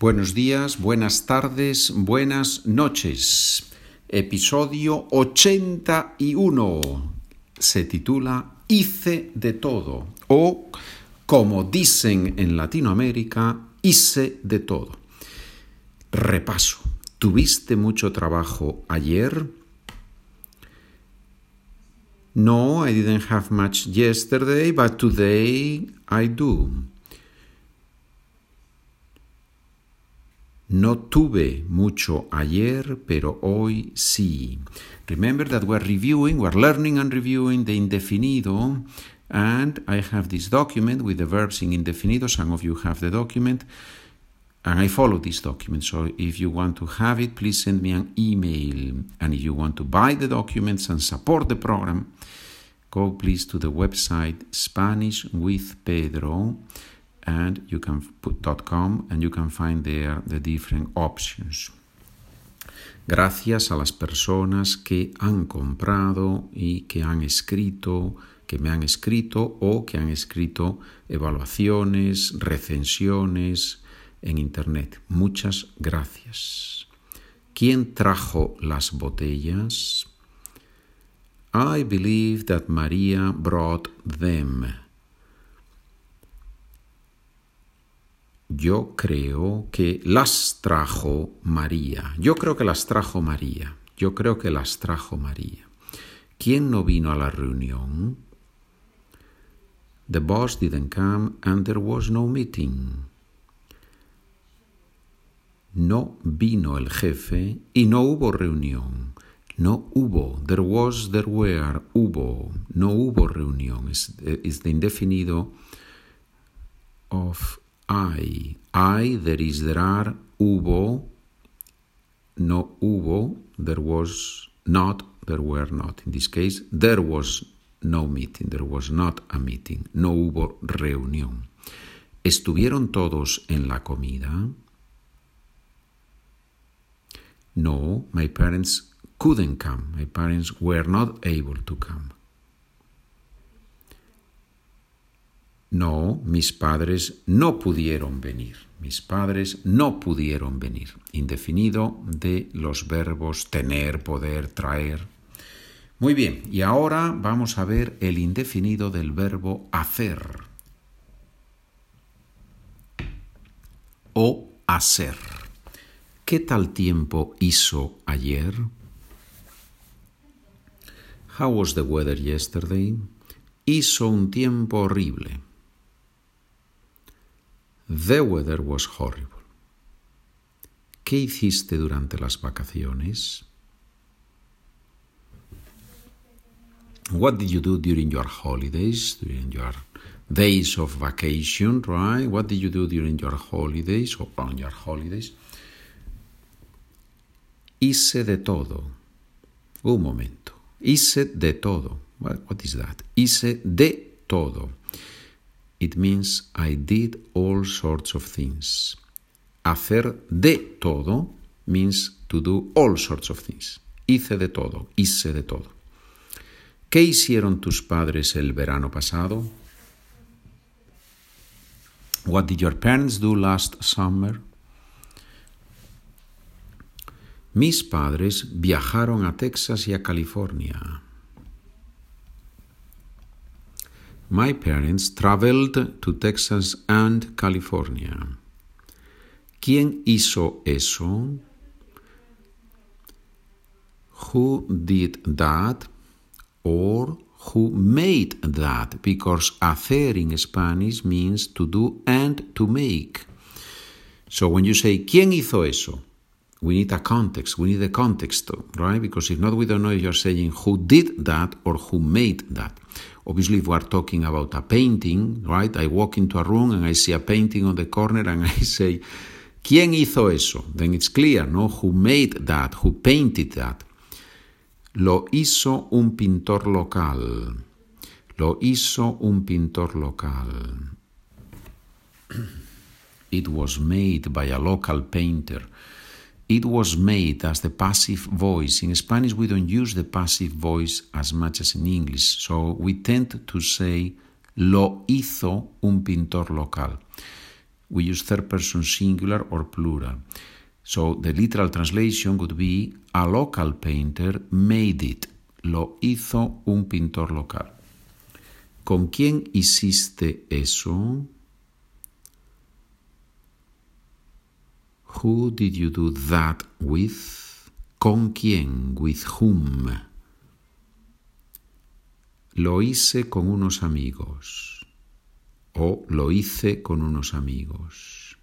Buenos días, buenas tardes, buenas noches. Episodio 81 se titula Hice de todo o, como dicen en Latinoamérica, hice de todo. Repaso. ¿Tuviste mucho trabajo ayer? No, I didn't have much yesterday, but today I do. No tuve mucho ayer, pero hoy sí. Remember that we're reviewing, we're learning and reviewing the indefinido, and I have this document with the verbs in indefinido. Some of you have the document, and I follow this document. So if you want to have it, please send me an email. And if you want to buy the documents and support the program, go please to the website Spanish with Pedro and you can put .com and you can find there the different options. Gracias a las personas que han comprado y que han escrito, que me han escrito o que han escrito evaluaciones, recensiones en internet. Muchas gracias. ¿Quién trajo las botellas? I believe that Maria brought them. Yo creo que las trajo María. Yo creo que las trajo María. Yo creo que las trajo María. ¿Quién no vino a la reunión? The boss didn't come and there was no meeting. No vino el jefe y no hubo reunión. No hubo. There was, there were, hubo. No hubo reunión. Is the indefinido of I. I, there is, there are, hubo, no hubo, there was not, there were not. In this case, there was no meeting, there was not a meeting, no hubo reunión. ¿Estuvieron todos en la comida? No, my parents couldn't come. My parents were not able to come. No, mis padres no pudieron venir. Mis padres no pudieron venir. Indefinido de los verbos tener, poder, traer. Muy bien, y ahora vamos a ver el indefinido del verbo hacer o hacer. ¿Qué tal tiempo hizo ayer? How was the weather yesterday? Hizo un tiempo horrible. The weather was horrible. ¿Qué hiciste durante las vacaciones? What did you do during your holidays, during your days of vacation, right? What did you do during your holidays or on your holidays? Hice de todo. Un momento. Hice de todo. What is that? Hice de todo. It means I did all sorts of things. Hacer de todo means to do all sorts of things. Hice de todo, hice de todo. ¿Qué hicieron tus padres el verano pasado? What did your parents do last summer? Mis padres viajaron a Texas y a California. My parents traveled to Texas and California. ¿Quién hizo eso? Who did that? Or who made that? Because hacer in Spanish means to do and to make. So when you say, ¿quién hizo eso? We need a context. We need a context, right? Because if not, we don't know if you're saying who did that or who made that. Obviously, if we are talking about a painting, right? I walk into a room and I see a painting on the corner and I say, ¿Quién hizo eso? Then it's clear, ¿no? Who made that? Who painted that? Lo hizo un pintor local. Lo hizo un pintor local. It was made by a local painter. It was made as the passive voice. In Spanish, we don't use the passive voice as much as in English, so we tend to say lo hizo un pintor local. we use third person singular or plural. So the literal translation would be a local painter made it. Lo hizo un pintor local. ¿Con quién hiciste eso? Who did you do that with? ¿Con quién? With whom? Lo hice con unos amigos. O lo hice con unos amigos.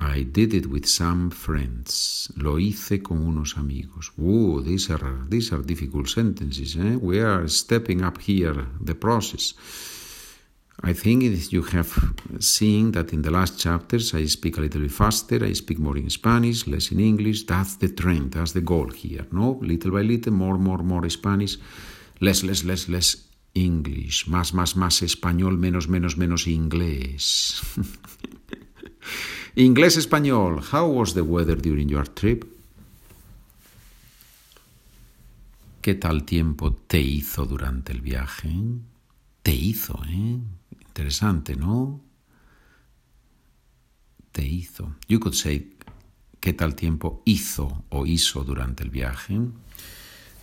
I did it with some friends. Lo hice con unos amigos. Ooh, these are, these are difficult sentences. Eh? We are stepping up here the process. I think you have seen that in the last chapters I speak a little bit faster, I speak more in Spanish, less in English. That's the trend, that's the goal here. No, little by little, more, more, more Spanish, less, less, less, less English. Más, más, más español, menos, menos, menos inglés. inglés, español. How was the weather during your trip? ¿Qué tal tiempo te hizo durante el viaje? Te hizo, ¿eh? Interesante, ¿no? Te hizo. You could say, ¿qué tal tiempo hizo o hizo durante el viaje?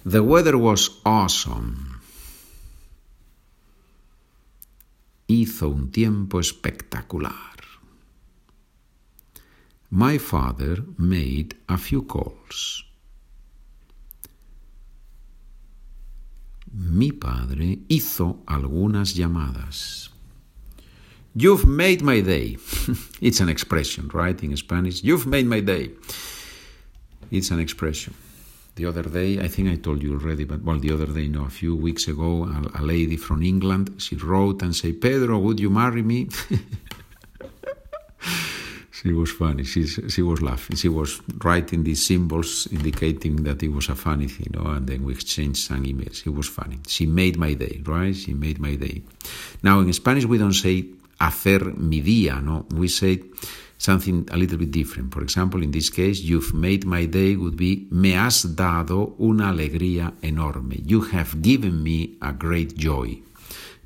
The weather was awesome. Hizo un tiempo espectacular. My father made a few calls. Mi padre hizo algunas llamadas. You've made my day. it's an expression, right, in Spanish. You've made my day. It's an expression. The other day, I think I told you already, but well, the other day, no, a few weeks ago, a, a lady from England, she wrote and said, Pedro, would you marry me? she was funny. She, she was laughing. She was writing these symbols indicating that it was a funny thing, you know, and then we exchanged some emails. It was funny. She made my day, right? She made my day. Now, in Spanish, we don't say hacer mi día, ¿no? We say something a little bit different. For example, in this case, you've made my day would be me has dado una alegría enorme. You have given me a great joy.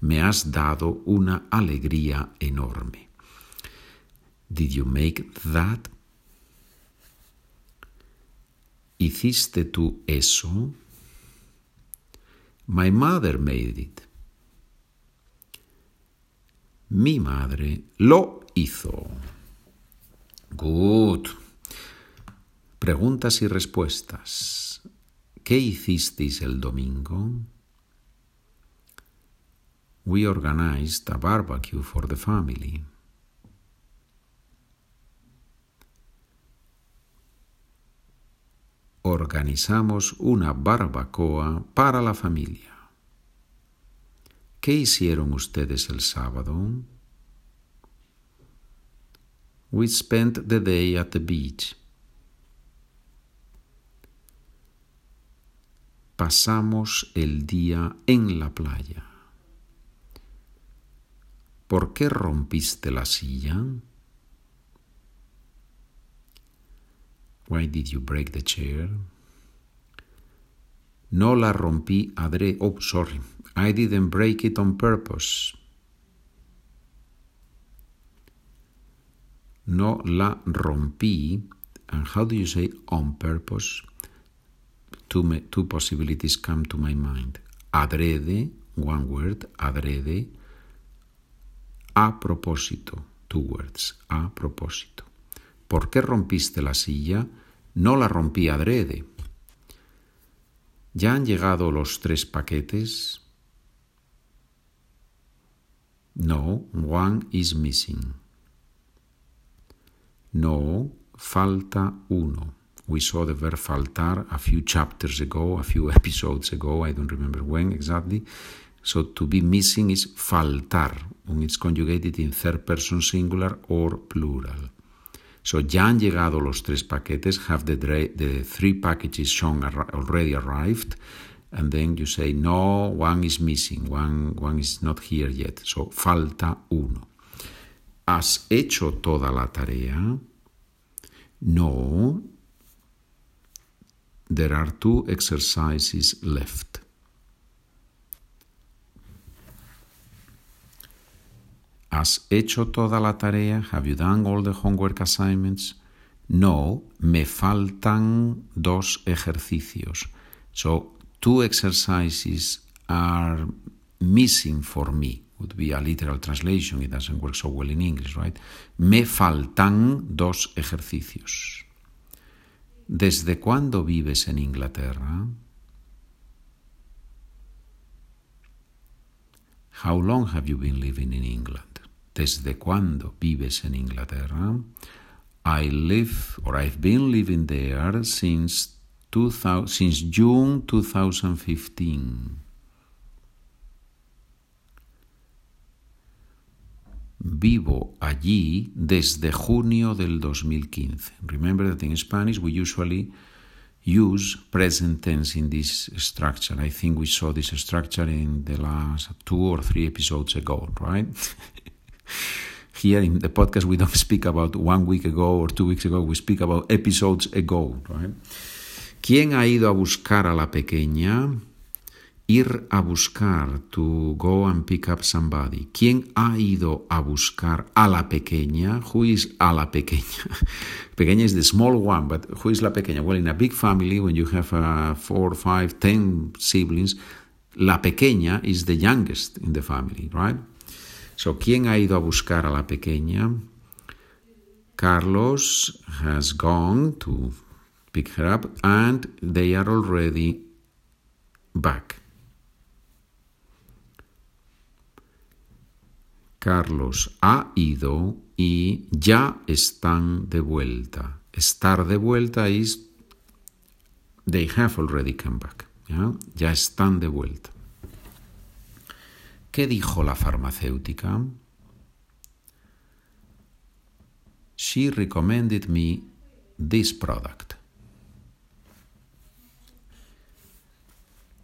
Me has dado una alegría enorme. Did you make that? ¿Hiciste tú eso? My mother made it. Mi madre lo hizo. Good. Preguntas y respuestas. ¿Qué hicisteis el domingo? We organized a barbecue for the family. Organizamos una barbacoa para la familia. ¿Qué hicieron ustedes el sábado? We spent the day at the beach. Pasamos el día en la playa. ¿Por qué rompiste la silla? Why did you break the chair? No la rompí adrede. Oh, sorry. I didn't break it on purpose. No la rompí. And how do you say on purpose? Two, two possibilities come to my mind. Adrede, one word, adrede. A propósito, two words, a propósito. ¿Por qué rompiste la silla? No la rompí adrede. ¿Ya han llegado los tres paquetes? No, one is missing. No, falta uno. We saw the verb faltar a few chapters ago, a few episodes ago, I don't remember when exactly. So to be missing is faltar, when it's conjugated in third person singular or plural. So ya han llegado los tres paquetes, have the, the three packages shown already arrived, and then you say, no, one is missing, one, one is not here yet. So, falta uno. ¿Has hecho toda la tarea? No. There are two exercises left. ¿Has hecho toda la tarea? Have you done all the homework assignments? No, me faltan dos ejercicios. So, two exercises are missing for me. Would be a literal translation. It doesn't work so well in English, right? Me faltan dos ejercicios. ¿Desde cuándo vives en Inglaterra? How long have you been living in England? ¿Desde cuándo vives en Inglaterra? I live or I've been living there since 2000, since June 2015. Vivo allí desde junio del 2015. Remember that in Spanish we usually use present tense in this structure. I think we saw this structure in the last two or three episodes ago, right? Here in the podcast, we don't speak about one week ago or two weeks ago, we speak about episodes ago, right? ¿Quién ha ido a buscar a la pequeña? Ir a buscar, to go and pick up somebody. ¿Quién ha ido a buscar a la pequeña? Who is a la pequeña? pequeña is the small one, but who is la pequeña? Well, in a big family, when you have uh, four, five, ten siblings, la pequeña is the youngest in the family, right? So, ¿quién ha ido a buscar a la pequeña? Carlos has gone to pick her up and they are already back. Carlos ha ido y ya están de vuelta. Estar de vuelta is they have already come back. ¿ya? ya están de vuelta. ¿Qué dijo la farmacéutica? She recommended me this product.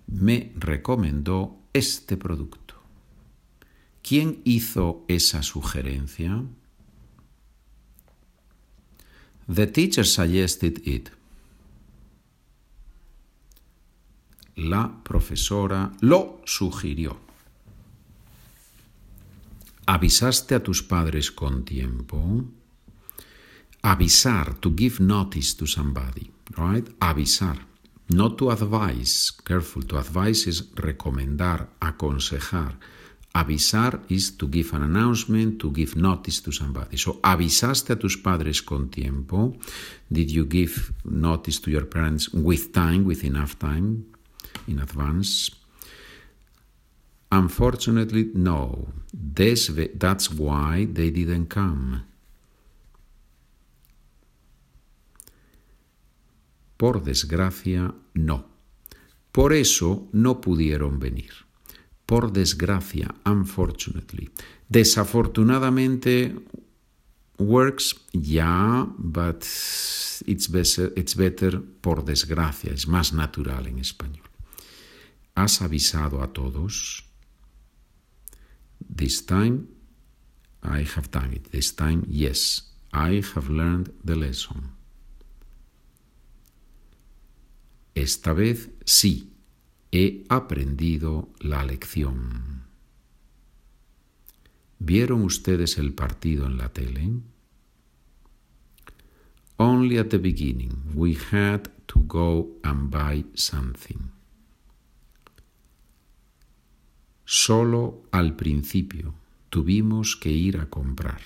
Me recomendó este producto. ¿Quién hizo esa sugerencia? The teacher suggested it. La profesora lo sugirió. ¿Avisaste a tus padres con tiempo? Avisar, to give notice to somebody, right? Avisar. Not to advise, careful, to advise is recomendar, aconsejar. Avisar is to give an announcement, to give notice to somebody. So, ¿avisaste a tus padres con tiempo? Did you give notice to your parents with time, with enough time, in advance? Unfortunately, no. that's why they didn't come. Por desgracia, no. Por eso no pudieron venir. Por desgracia, unfortunately. Desafortunadamente works, yeah, but it's better, it's better por desgracia, es más natural en español. ¿Has avisado a todos? This time I have done it. This time, yes, I have learned the lesson. Esta vez sí, he aprendido la lección. ¿Vieron ustedes el partido en la tele? Only at the beginning we had to go and buy something. Solo al principio tuvimos que ir a comprar.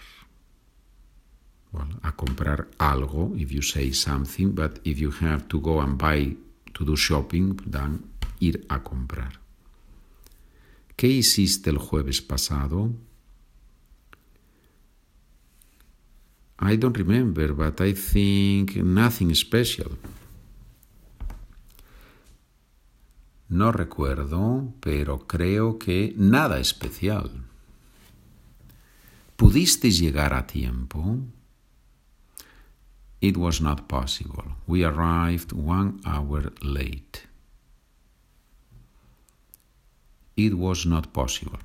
Well, a comprar algo, if you say something, but if you have to go and buy to do shopping, then ir a comprar. ¿Qué hiciste el jueves pasado? I don't remember, but I think nothing special. No recuerdo, pero creo que nada especial. ¿Pudisteis llegar a tiempo? It was not possible. We arrived one hour late. It was not possible.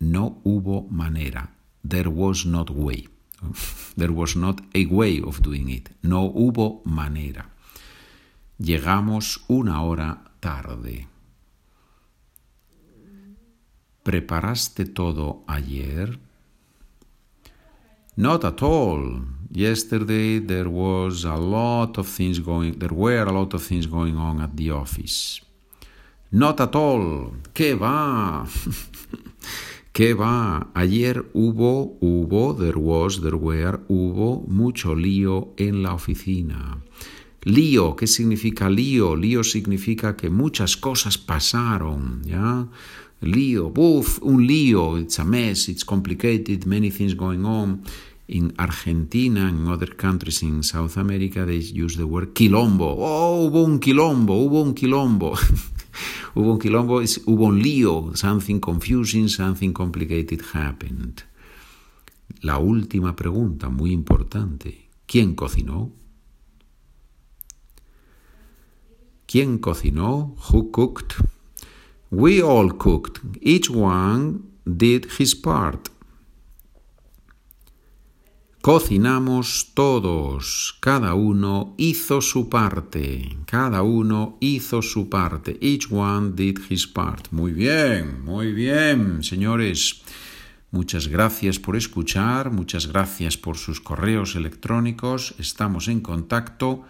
No hubo manera. There was not way. There was not a way of doing it. No hubo manera. Llegamos una hora tarde. ¿Preparaste todo ayer? Not at all. Yesterday there was a lot of things going there were a lot of things going on at the office. Not at all. ¿Qué va? ¿Qué va? Ayer hubo, hubo, there was, there were, hubo mucho lío en la oficina. Lío, ¿qué significa lío? Lío significa que muchas cosas pasaron, ¿ya? Lío, uff, un lío, it's a mess, it's complicated, many things going on. In Argentina and other countries in South America, they use the word quilombo. Oh, hubo un quilombo, hubo un quilombo. hubo un quilombo, es, hubo un lío, something confusing, something complicated happened. La última pregunta, muy importante. ¿Quién cocinó? ¿Quién cocinó? Who cooked? We all cooked. Each one did his part. Cocinamos todos, cada uno hizo su parte, cada uno hizo su parte. Each one did his part. Muy bien, muy bien, señores. Muchas gracias por escuchar, muchas gracias por sus correos electrónicos. Estamos en contacto.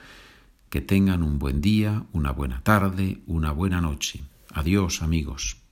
Que tengan un buen día, una buena tarde, una buena noche. Adiós, amigos.